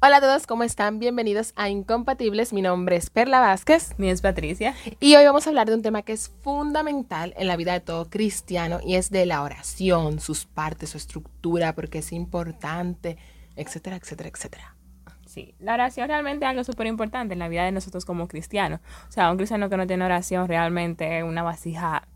Hola a todos, ¿cómo están? Bienvenidos a Incompatibles. Mi nombre es Perla Vázquez. Mi es Patricia. Y hoy vamos a hablar de un tema que es fundamental en la vida de todo cristiano y es de la oración, sus partes, su estructura, porque es importante, etcétera, etcétera, etcétera. Sí, la oración realmente es algo súper importante en la vida de nosotros como cristianos. O sea, un cristiano que no tiene oración realmente es una vasija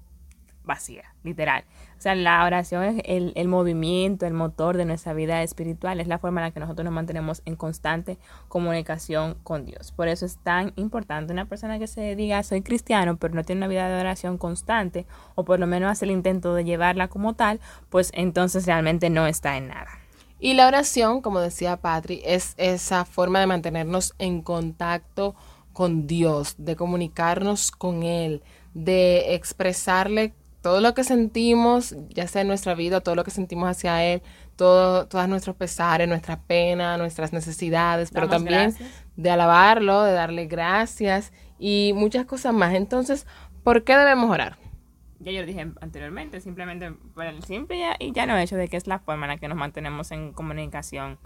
vacía, literal. O sea, la oración es el, el, movimiento, el motor de nuestra vida espiritual, es la forma en la que nosotros nos mantenemos en constante comunicación con Dios. Por eso es tan importante una persona que se diga soy cristiano, pero no tiene una vida de oración constante, o por lo menos hace el intento de llevarla como tal, pues entonces realmente no está en nada. Y la oración, como decía Patri, es esa forma de mantenernos en contacto con Dios, de comunicarnos con Él, de expresarle todo lo que sentimos, ya sea en nuestra vida, todo lo que sentimos hacia Él, todo, todas nuestros pesares, nuestra pena, nuestras necesidades, pero también de alabarlo, de darle gracias y muchas cosas más. Entonces, ¿por qué debemos orar? Ya yo lo dije anteriormente, simplemente por el simple y ya no hecho de que es la forma en la que nos mantenemos en comunicación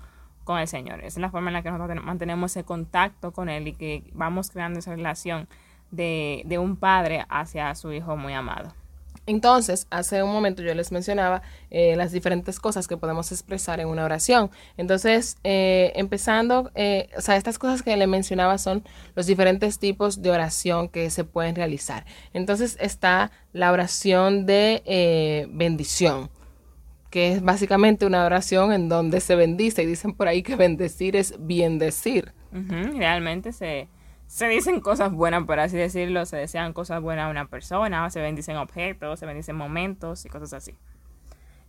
con el Señor. Es la forma en la que nos mantenemos ese contacto con Él y que vamos creando esa relación de, de un padre hacia su hijo muy amado. Entonces, hace un momento yo les mencionaba eh, las diferentes cosas que podemos expresar en una oración. Entonces, eh, empezando, eh, o sea, estas cosas que le mencionaba son los diferentes tipos de oración que se pueden realizar. Entonces está la oración de bendición, que es básicamente una oración en donde se bendice y dicen por ahí que bendecir es bien decir. realmente se se dicen cosas buenas, por así decirlo, se desean cosas buenas a una persona, se bendicen objetos, se bendicen momentos y cosas así.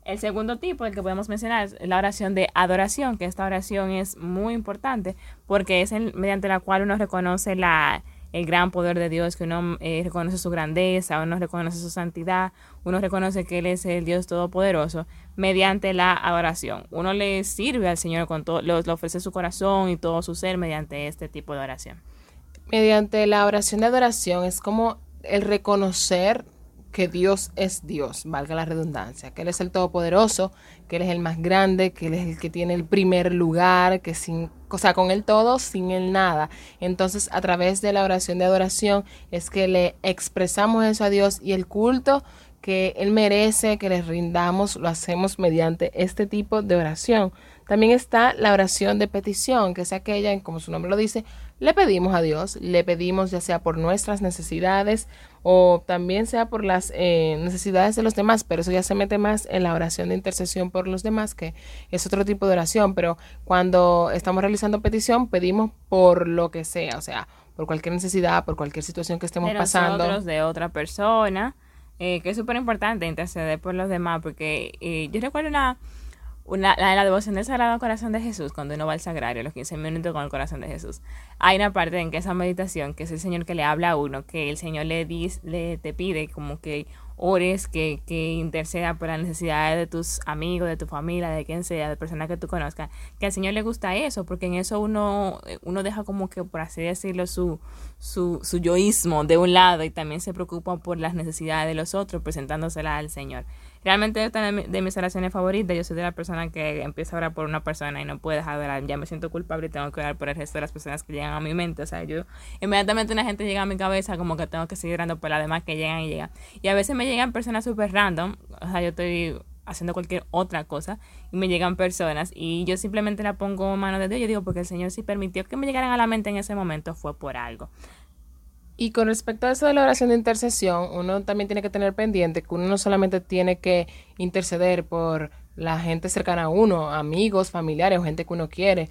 El segundo tipo, el que podemos mencionar, es la oración de adoración, que esta oración es muy importante porque es mediante la cual uno reconoce la, el gran poder de Dios, que uno eh, reconoce su grandeza, uno reconoce su santidad, uno reconoce que Él es el Dios Todopoderoso mediante la adoración. Uno le sirve al Señor con todo, le ofrece su corazón y todo su ser mediante este tipo de oración mediante la oración de adoración es como el reconocer que Dios es Dios, valga la redundancia, que Él es el Todopoderoso, que Él es el más grande, que Él es el que tiene el primer lugar, que sin, o sea, con Él todo, sin Él nada. Entonces, a través de la oración de adoración es que le expresamos eso a Dios y el culto que Él merece que le rindamos lo hacemos mediante este tipo de oración. También está la oración de petición, que es aquella, como su nombre lo dice, le pedimos a Dios, le pedimos ya sea por nuestras necesidades o también sea por las eh, necesidades de los demás, pero eso ya se mete más en la oración de intercesión por los demás, que es otro tipo de oración, pero cuando estamos realizando petición pedimos por lo que sea, o sea, por cualquier necesidad, por cualquier situación que estemos de pasando. Nosotros, de otra persona, eh, que es súper importante interceder por los demás, porque eh, yo recuerdo una una, la, la devoción del Sagrado Corazón de Jesús, cuando uno va al sagrario, los 15 minutos con el corazón de Jesús, hay una parte en que esa meditación, que es el Señor que le habla a uno, que el Señor le, dice, le te pide como que ores, que, que interceda por las necesidades de tus amigos, de tu familia, de quien sea, de personas que tú conozcas, que al Señor le gusta eso, porque en eso uno, uno deja como que, por así decirlo, su, su, su yoísmo de un lado y también se preocupa por las necesidades de los otros, presentándoselas al Señor. Realmente esta es de mis oraciones favoritas. Yo soy de la persona que empieza a orar por una persona y no puede dejar de. Ya me siento culpable y tengo que orar por el resto de las personas que llegan a mi mente. O sea, yo inmediatamente una gente llega a mi cabeza como que tengo que seguir orando por las demás que llegan y llegan. Y a veces me llegan personas súper random. O sea, yo estoy haciendo cualquier otra cosa y me llegan personas y yo simplemente la pongo mano de Dios. Yo digo, porque el Señor si permitió que me llegaran a la mente en ese momento fue por algo. Y con respecto a eso de la oración de intercesión, uno también tiene que tener pendiente que uno no solamente tiene que interceder por la gente cercana a uno, amigos, familiares o gente que uno quiere.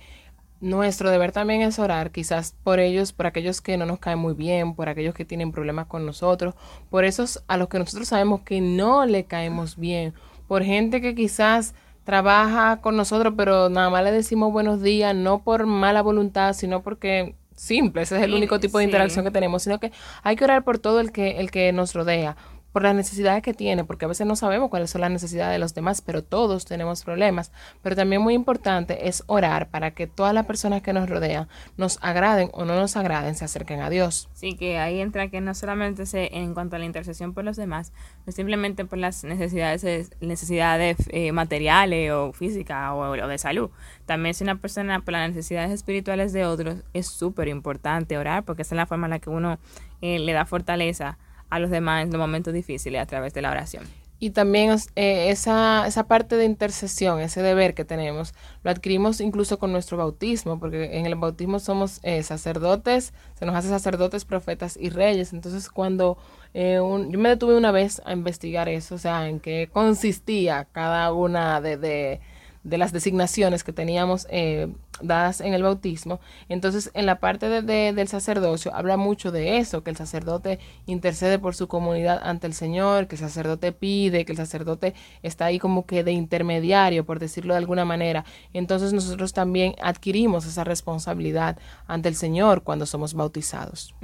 Nuestro deber también es orar, quizás por ellos, por aquellos que no nos caen muy bien, por aquellos que tienen problemas con nosotros, por esos a los que nosotros sabemos que no le caemos bien, por gente que quizás trabaja con nosotros, pero nada más le decimos buenos días, no por mala voluntad, sino porque simple, ese es el único tipo de interacción que tenemos, sino que hay que orar por todo el que, el que nos rodea, por las necesidades que tiene, porque a veces no sabemos cuáles son las necesidades de los demás, pero todos tenemos problemas. Pero también muy importante es orar para que todas las personas que nos rodean, nos agraden o no nos agraden, se acerquen a Dios. Sí, que ahí entra que no solamente se en cuanto a la intercesión por los demás, no simplemente por las necesidades, necesidades eh, materiales o físicas o, o, de salud. También si una persona por las necesidades espirituales de otros, es súper importante orar porque esa es la forma en la que uno eh, le da fortaleza a los demás en los momentos difíciles a través de la oración. Y también eh, esa, esa parte de intercesión, ese deber que tenemos, lo adquirimos incluso con nuestro bautismo, porque en el bautismo somos eh, sacerdotes, se nos hace sacerdotes, profetas y reyes. Entonces, cuando eh, yo me detuve una vez a investigar eso, o sea, en qué consistía cada una de, de de las designaciones que teníamos eh, dadas en el bautismo. Entonces, en la parte de, del sacerdocio habla mucho de eso, que el sacerdote intercede por su comunidad ante el Señor, que el sacerdote pide, que el sacerdote está ahí como que de intermediario, por decirlo de alguna manera. Entonces, nosotros también adquirimos esa responsabilidad ante el Señor cuando somos bautizados.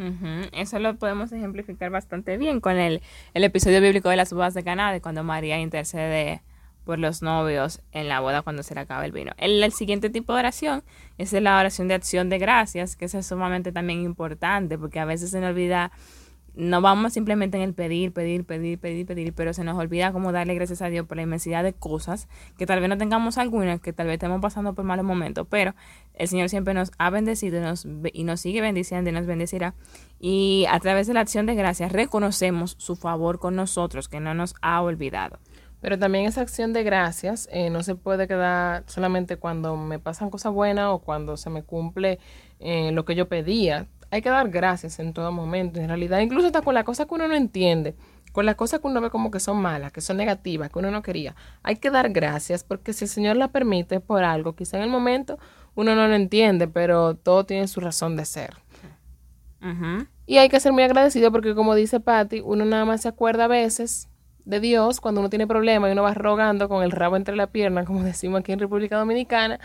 Eso lo podemos ejemplificar bastante bien con el, el episodio bíblico de las bodas de Caná, de cuando María intercede por los novios en la boda cuando se le acaba el vino. El, siguiente tipo de oración es la oración de acción de gracias, que es sumamente también importante, porque a veces se nos olvida, no vamos simplemente en el pedir, pedir, pedir, pedir, pedir, pero se nos olvida como darle gracias a Dios por la inmensidad de cosas, que tal vez no tengamos algunas, que tal vez estemos pasando por malos momentos, pero el Señor siempre nos ha bendecido y nos, y nos sigue bendiciendo y nos bendecirá. Y a través de la acción de gracias reconocemos su favor con nosotros, que no nos ha olvidado. Pero también esa acción de gracias eh, no se puede quedar solamente cuando me pasan cosas buenas o cuando se me cumple eh, lo que yo pedía. Hay que dar gracias en todo momento. En realidad, incluso hasta con las cosas que uno no entiende, con las cosas que uno ve como que son malas, que son negativas, que uno no quería. Hay que dar gracias porque si el Señor la permite por algo, quizá en el momento uno no lo entiende, pero todo tiene su razón de ser. Y hay que ser muy agradecido porque como dice Patty, uno nada más se acuerda a veces de Dios cuando uno tiene problemas y uno va rogando con el rabo entre la pierna, como decimos aquí en República Dominicana,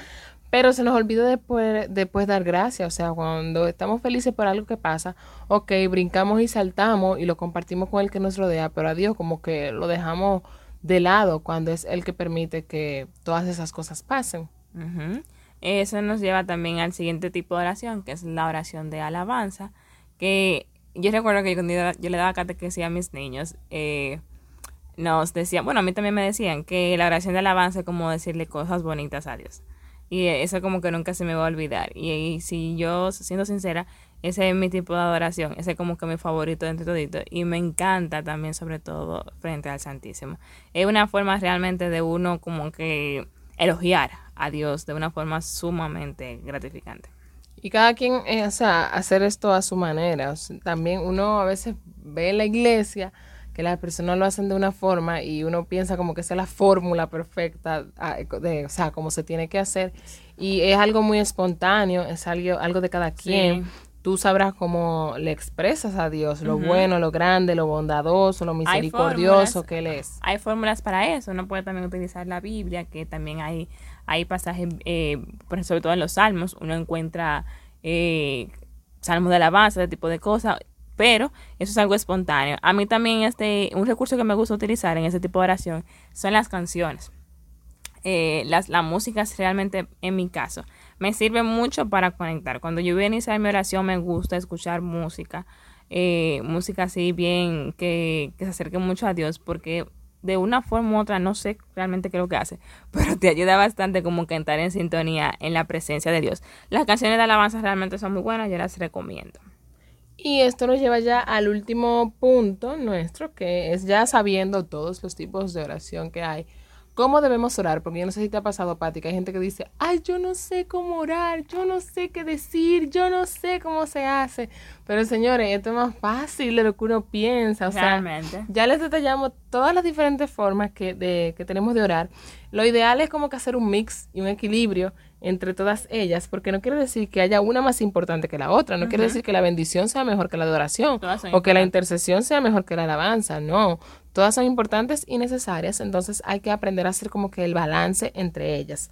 pero se nos olvida después, después dar gracias, o sea, cuando estamos felices por algo que pasa, ok, brincamos y saltamos y lo compartimos con el que nos rodea, pero a Dios como que lo dejamos de lado cuando es el que permite que todas esas cosas pasen. Eso nos lleva también al siguiente tipo de oración, que es la oración de alabanza, que yo recuerdo que cuando yo, le daba catequesis a mis niños, eh, nos decían, bueno, a mí también me decían que la oración de alabanza es como decirle cosas bonitas a Dios. Y eso como que nunca se me va a olvidar. Y, si yo, siendo sincera, ese es mi tipo de adoración. Ese es como que mi favorito entre todito. Y me encanta también, sobre todo, frente al Santísimo. Es una forma realmente de uno como que elogiar a Dios de una forma sumamente gratificante. Y cada quien, eh, o sea, hacer esto a su manera. también uno a veces ve la iglesia que las personas lo hacen de una forma y uno piensa como que esa es la fórmula perfecta, ah, de, o sea, como se tiene que hacer. Y es algo muy espontáneo, es algo, algo de cada quien. Tú sabrás cómo le expresas a Dios, lo bueno, lo grande, lo bondadoso, lo misericordioso que Él es. Hay fórmulas para eso. Uno puede también utilizar la Biblia, que también hay, hay pasajes, eh, sobre todo en los salmos, uno encuentra eh, salmos de alabanza, ese tipo de cosas pero eso es algo espontáneo. A mí también este, un recurso que me gusta utilizar en ese tipo de oración son las canciones. Eh, las, la música es realmente, en mi caso, me sirve mucho para conectar. Cuando yo voy a iniciar mi oración me gusta escuchar música, eh, música así bien, que, que se acerque mucho a Dios, porque de una forma u otra, no sé realmente qué es lo que hace, pero te ayuda bastante como que entrar en sintonía en la presencia de Dios. Las canciones de alabanza realmente son muy buenas, yo las recomiendo. Y esto nos lleva ya al último punto nuestro, que es ya sabiendo todos los tipos de oración que hay. ¿Cómo debemos orar? Porque yo no sé si te ha pasado, Pati, que hay gente que dice, ay, yo no sé cómo orar, yo no sé qué decir, yo no sé cómo se hace. Pero señores, esto es más fácil de lo que uno piensa. O Realmente. sea, ya les detallamos todas las diferentes formas que, de, que tenemos de orar. Lo ideal es como que hacer un mix y un equilibrio entre todas ellas, porque no quiere decir que haya una más importante que la otra, no quiere decir que la bendición sea mejor que la adoración o que la intercesión sea mejor que la alabanza, no, todas son importantes y necesarias, entonces hay que aprender a hacer como que el balance entre ellas.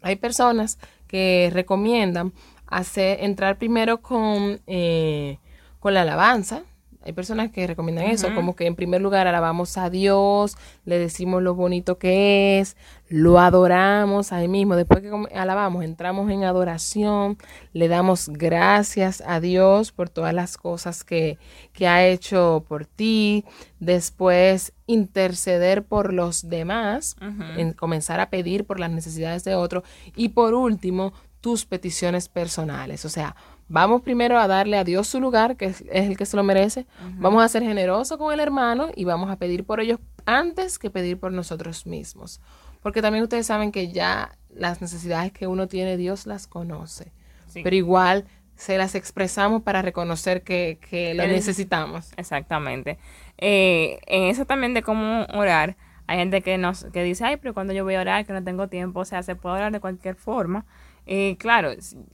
Hay personas que recomiendan hacer, entrar primero con, eh, con la alabanza, Hay personas que recomiendan eso, como que en primer lugar alabamos a Dios, le decimos lo bonito que es, lo adoramos ahí mismo. Después que alabamos, entramos en adoración, le damos gracias a Dios por todas las cosas que, que ha hecho por ti. Después interceder por los demás, en comenzar a pedir por las necesidades de otro. Y por último, tus peticiones personales. O sea, vamos primero a darle a Dios su lugar, que es, el que se lo merece. Vamos a ser generosos con el hermano y vamos a pedir por ellos antes que pedir por nosotros mismos. Porque también ustedes saben que ya las necesidades que uno tiene, Dios las conoce. Pero igual se las expresamos para reconocer que, que lo necesitamos. Exactamente. Eh, en eso también de cómo orar, hay gente que nos que dice, ay, pero cuando yo voy a orar, que no tengo tiempo, o sea, se puede orar de cualquier forma. Eh, claro,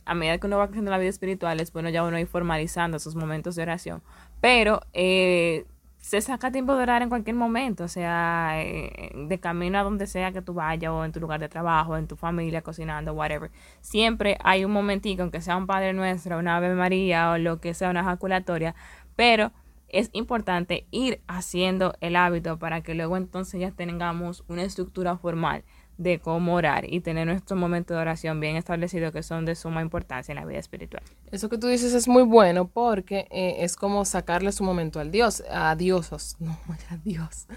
a medida que uno va creciendo en la vida espiritual, es bueno ya uno ir formalizando esos momentos de oración, pero eh, se saca tiempo de orar en cualquier momento, sea, eh, de camino a donde sea que tú vayas, o en tu lugar de trabajo, en tu familia, cocinando, whatever. Siempre hay un momentico, aunque sea un Padre Nuestro, una Ave María o lo que sea, una ejaculatoria, pero es importante ir haciendo el hábito para que luego entonces ya tengamos una estructura formal de cómo orar y tener nuestros momentos de oración bien establecidos que son de suma importancia en la vida espiritual. Eso que tú dices es muy bueno porque eh, es como sacarle su momento al Dios, a Diosos, no, a Dios.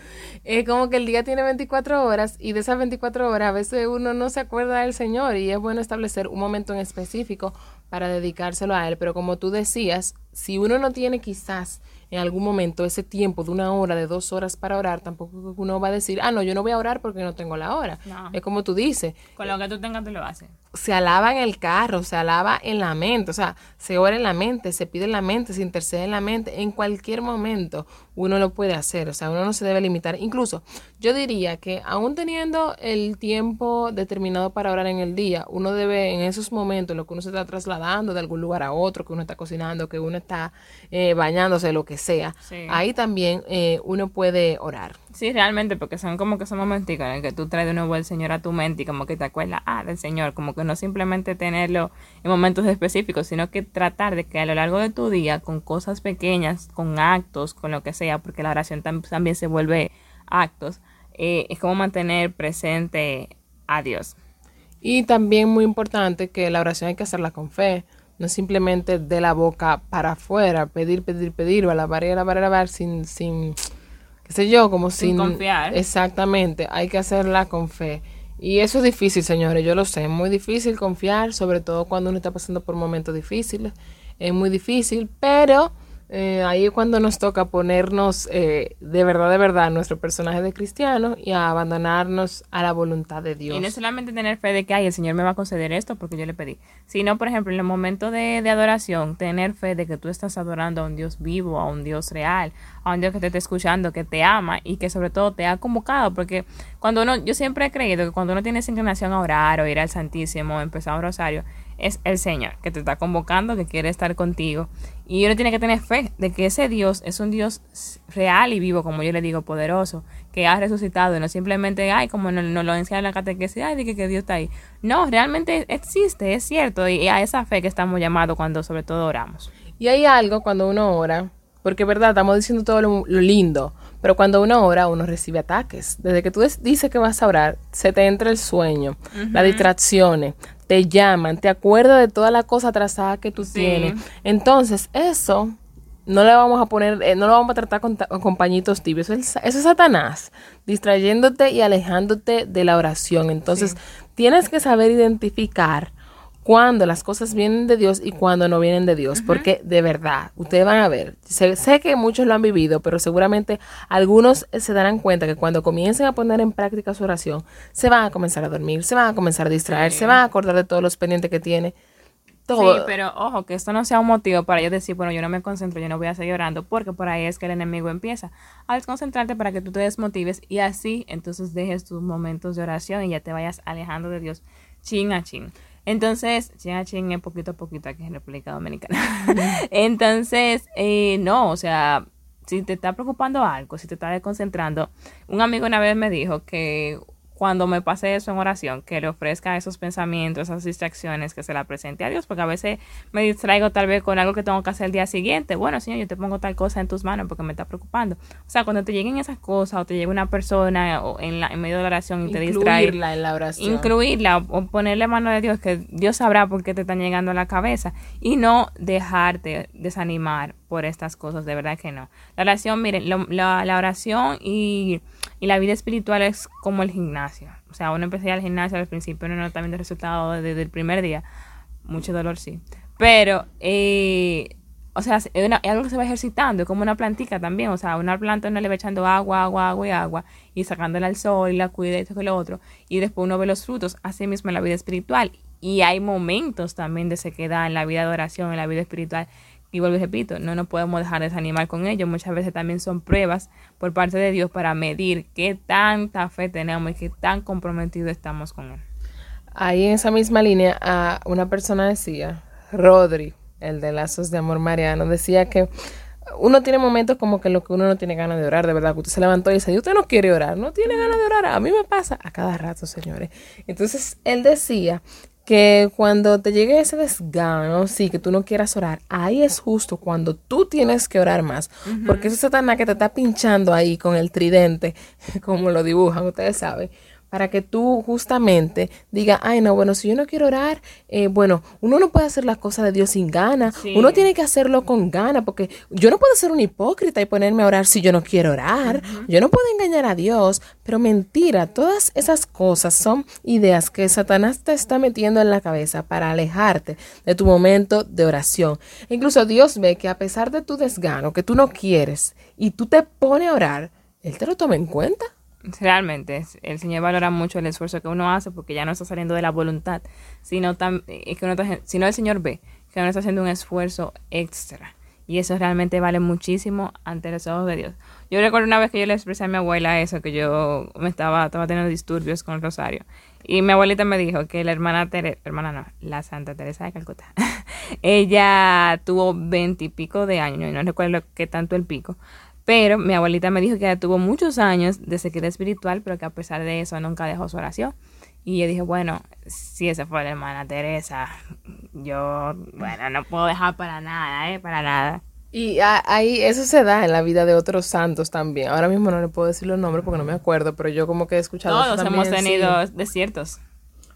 Es como que el día tiene 24 horas y de esas 24 horas a veces uno no se acuerda del Señor y es bueno establecer un momento en específico para dedicárselo a Él. Pero como tú decías, si uno no tiene quizás en algún momento ese tiempo de una hora, de dos horas para orar, tampoco uno va a decir, ah, no, yo no voy a orar porque no tengo la hora. Es como tú dices. Con lo que tú tengas, tú lo haces. Se alaba en el carro, se alaba en la mente, o sea, se ora en la mente, se pide en la mente, se intercede en la mente. En cualquier momento uno lo puede hacer, o sea, uno no se debe limitar. Incluso yo diría que aún teniendo el tiempo determinado para orar en el día, uno debe en esos momentos, lo que uno se está trasladando de algún lugar a otro, que uno está cocinando, que uno está eh, bañándose, lo que sea, ahí también eh, uno puede orar. Sí, realmente, porque son como que son momentos en el que tú traes de nuevo el Señor a tu mente y como que te acuerdas, ah, del Señor, como que no simplemente tenerlo en momentos específicos, sino que tratar de que a lo largo de tu día, con cosas pequeñas, con actos, con lo que sea, porque la oración también se vuelve actos, eh, es como mantener presente a Dios. Y también muy importante que la oración hay que hacerla con fe no simplemente de la boca para afuera, pedir, pedir, pedir, o a la barrera, barrera, sin, sin, qué sé yo, como sin, sin confiar. Exactamente, hay que hacerla con fe. Y eso es difícil, señores, yo lo sé, es muy difícil confiar, sobre todo cuando uno está pasando por momentos difíciles, es muy difícil, pero eh, ahí es cuando nos toca ponernos eh, de verdad, de verdad, nuestro personaje de cristiano y a abandonarnos a la voluntad de Dios. Y no solamente tener fe de que ay, el Señor me va a conceder esto porque yo le pedí, sino, por ejemplo, en el momento de, de adoración, tener fe de que tú estás adorando a un Dios vivo, a un Dios real, a un Dios que te está escuchando, que te ama y que sobre todo te ha convocado, porque cuando uno, yo siempre he creído que cuando uno tiene esa inclinación a orar o ir al Santísimo, empezar un rosario, es el Señor que te está convocando, que quiere estar contigo. Y uno tiene que tener fe de que ese Dios es un Dios real y vivo, como yo le digo, poderoso, que ha resucitado, y no simplemente, ay, como nos no lo enseña en la catequesis, ay, de que, Dios está ahí. No, realmente existe, es cierto, y a esa fe que estamos llamados cuando sobre todo oramos. Y hay algo cuando uno ora, porque verdad, estamos diciendo todo lo, lindo, pero cuando uno ora, uno recibe ataques. Desde que tú dices que vas a orar, se te entra el sueño, las distracciones, te llaman, te acuerdas de toda la cosa atrasada que tú tienes. Entonces, eso no le vamos a poner, eh, no lo vamos a tratar con, con pañitos tibios. Eso es, Satanás, distrayéndote y alejándote de la oración. Entonces, tienes que saber identificar cuando las cosas vienen de Dios y cuando no vienen de Dios, porque de verdad, ustedes van a ver, sé, que muchos lo han vivido, pero seguramente algunos se darán cuenta que cuando comiencen a poner en práctica su oración, se van a comenzar a dormir, se van a comenzar a distraer, se van a acordar de todos los pendientes que tiene. Todo. Sí, pero ojo, que esto no sea un motivo para yo decir, bueno, yo no me concentro, yo no voy a seguir orando, porque por ahí es que el enemigo empieza a desconcentrarte para que tú te desmotives y así entonces dejes tus momentos de oración y ya te vayas alejando de Dios chin a chin. Entonces, ya chingue poquito a poquito aquí en República Dominicana. Entonces, eh, no, o sea, si te está preocupando algo, si te está desconcentrando, un amigo una vez me dijo que cuando me pase eso en oración, que le ofrezca esos pensamientos, esas distracciones, que se la presente a Dios, porque a veces me distraigo tal vez con algo que tengo que hacer el día siguiente. Bueno, Señor, yo te pongo tal cosa en tus manos porque me está preocupando. O sea, cuando te lleguen esas cosas o te llegue una persona o en, la, en medio de la oración y te distrae. Incluirla en la oración. Incluirla o, ponerle mano de Dios, que Dios sabrá por qué te están llegando a la cabeza. Y no dejarte desanimar por estas cosas, de verdad que no. La oración, miren, la, la oración y y la vida espiritual es como el gimnasio. O sea, uno empieza al gimnasio al principio, uno no está viendo resultados desde el primer día. Mucho dolor, sí. Pero, eh, o sea, es, algo que se va ejercitando, es como una plantica también. O sea, una planta uno le va echando agua, agua, agua y agua, y sacándola al sol y la cuida y todo lo otro. Y después uno ve los frutos, así mismo en la vida espiritual. Y hay momentos también de sequedad en la vida de oración, en la vida espiritual, y vuelvo y repito, no nos podemos dejar desanimar con ellos. Muchas veces también son pruebas por parte de Dios para medir qué tanta fe tenemos y qué tan comprometidos estamos con Él. Ahí en esa misma línea, una persona decía, Rodri, el de Lazos de Amor Mariano, decía que uno tiene momentos como que lo que uno no tiene ganas de orar, de verdad, que usted se levantó y dice, usted no quiere orar, no tiene ganas de orar, a mí me pasa a cada rato, señores. Entonces, él decía que cuando te llegue ese desgano, sí, que tú no quieras orar, ahí es justo cuando tú tienes que orar más, porque ese Satanás que te está pinchando ahí con el tridente, como lo dibujan, ustedes saben, para que tú justamente digas, ay, no, bueno, si yo no quiero orar, eh, bueno, uno no puede hacer las cosas de Dios sin gana, uno tiene que hacerlo con gana, porque yo no puedo ser un hipócrita y ponerme a orar si yo no quiero orar, yo no puedo engañar a Dios, pero mentira, todas esas cosas son ideas que Satanás te está metiendo en la cabeza para alejarte de tu momento de oración. incluso Dios ve que a pesar de tu desgano, que tú no quieres, y tú te pones a orar, Él te lo toma en cuenta. Realmente, el Señor valora mucho el esfuerzo que uno hace porque ya no está saliendo de la voluntad, sino, tan, es que uno sino el Señor ve que uno está haciendo un esfuerzo extra. Y eso realmente vale muchísimo ante los ojos de Dios. Yo recuerdo una vez que yo le expresé a mi abuela eso, que yo me estaba, estaba teniendo disturbios con el rosario. Y mi abuelita me dijo que la hermana Teresa, hermana no, la Santa Teresa de Calcuta, ella tuvo veintipico de años, y no recuerdo qué tanto el pico, pero mi abuelita me dijo que ella tuvo muchos años de sequedad espiritual, pero que a pesar de eso nunca dejó su oración. Y yo dije, bueno, si esa fue la hermana Teresa, yo, bueno, no puedo dejar para nada, ¿eh? Para nada. Y ahí eso se da en la vida de otros santos también. Ahora mismo no le puedo decir los nombres porque no me acuerdo, pero yo como que he escuchado. Todos hemos tenido desiertos.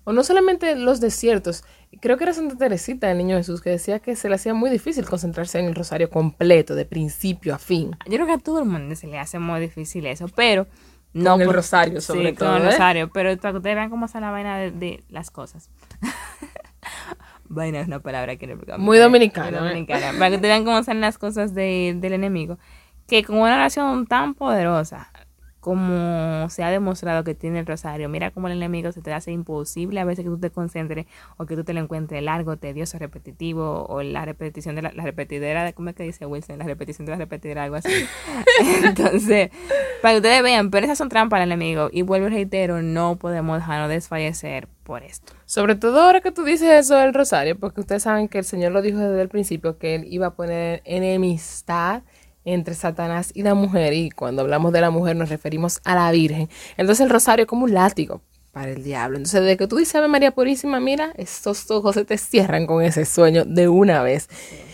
O no solamente los desiertos, creo que era Santa Teresita, el niño Jesús, que decía que se le hacía muy difícil concentrarse en el rosario completo, de principio a fin. Yo creo que a todo el mundo se le hace muy difícil eso, pero no con el rosario sobre todo. Con el ¿eh? rosario, pero para que ustedes vean cómo está la vaina de, las cosas. vaina es una palabra que no Muy dominicana. Muy dominicana. Para que ustedes vean cómo están las cosas del enemigo. Que con una oración tan poderosa, como se ha demostrado que tiene el rosario, mira cómo el enemigo se te hace imposible a veces que tú te concentres o que tú te lo encuentres largo, tedioso, repetitivo o la repetición de la, repetidera de, ¿cómo es que dice Wilson? La repetición de la repetidera, algo así. Entonces, para que ustedes vean, pero esas son trampas al enemigo y vuelvo y reitero, no podemos dejarnos desfallecer por esto. Sobre todo ahora que tú dices eso del rosario, porque ustedes saben que el Señor lo dijo desde el principio, que Él iba a poner enemistad entre Satanás y la mujer, y cuando hablamos de la mujer nos referimos a la Virgen. Entonces el rosario es como un látigo para el diablo. Entonces, desde que tú dices Ave María Purísima, mira, estos ojos se te cierran con ese sueño de una vez.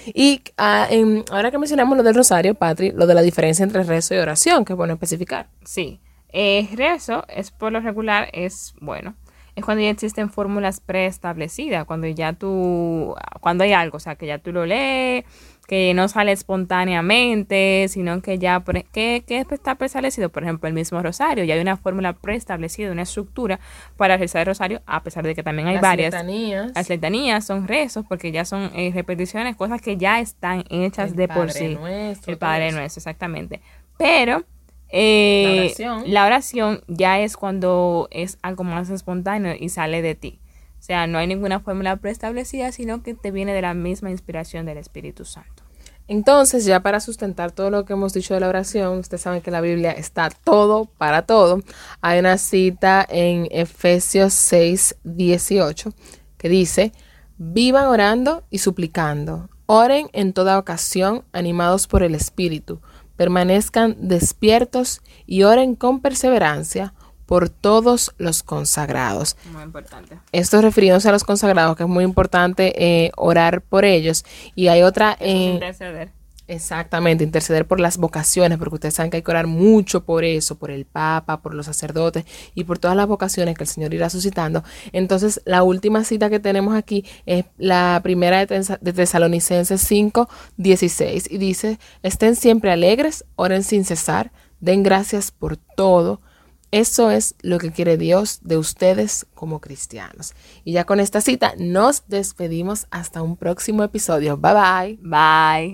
Y ah, ahora que mencionamos lo del rosario, Patri, lo de la diferencia entre rezo y oración, que es bueno especificar. Sí, eh, rezo es por lo regular, es bueno. Es cuando ya existen fórmulas preestablecidas, cuando ya tú, cuando hay algo, o sea, que ya tú lo lees, que no sale espontáneamente, sino que ya, que, que está preestablecido, por ejemplo, el mismo rosario, ya hay una fórmula preestablecida, una estructura para rezar el rosario, a pesar de que también hay varias. Letanías. Las letanías son rezos, porque ya son eh, repeticiones, cosas que ya están hechas de por sí. Nuestro, el Padre Nuestro, exactamente. Pero eh, la, oración. la oración ya es cuando es algo más espontáneo y sale de ti. O sea, no hay ninguna fórmula preestablecida, sino que te viene de la misma inspiración del Espíritu Santo. Entonces, ya para sustentar todo lo que hemos dicho de la oración, ustedes saben que la Biblia está todo para todo. Hay una cita en Efesios 6, 18 que dice, vivan orando y suplicando. Oren en toda ocasión, animados por el Espíritu. Permanezcan despiertos y oren con perseverancia por todos los consagrados. Muy importante. Esto refiriéndose a los consagrados, que es muy importante eh, orar por ellos. Y hay otra... Eh, Interceder. Exactamente, interceder por las vocaciones, porque ustedes saben que hay que orar mucho por eso, por el Papa, por los sacerdotes y por todas las vocaciones que el Señor irá suscitando. Entonces, la última cita que tenemos aquí es la primera de, de Tesalonicenses 5, 16 y dice, estén siempre alegres, oren sin cesar, den gracias por todo. Eso es lo que quiere Dios de ustedes como cristianos. Y ya con esta cita nos despedimos hasta un próximo episodio. Bye bye. Bye.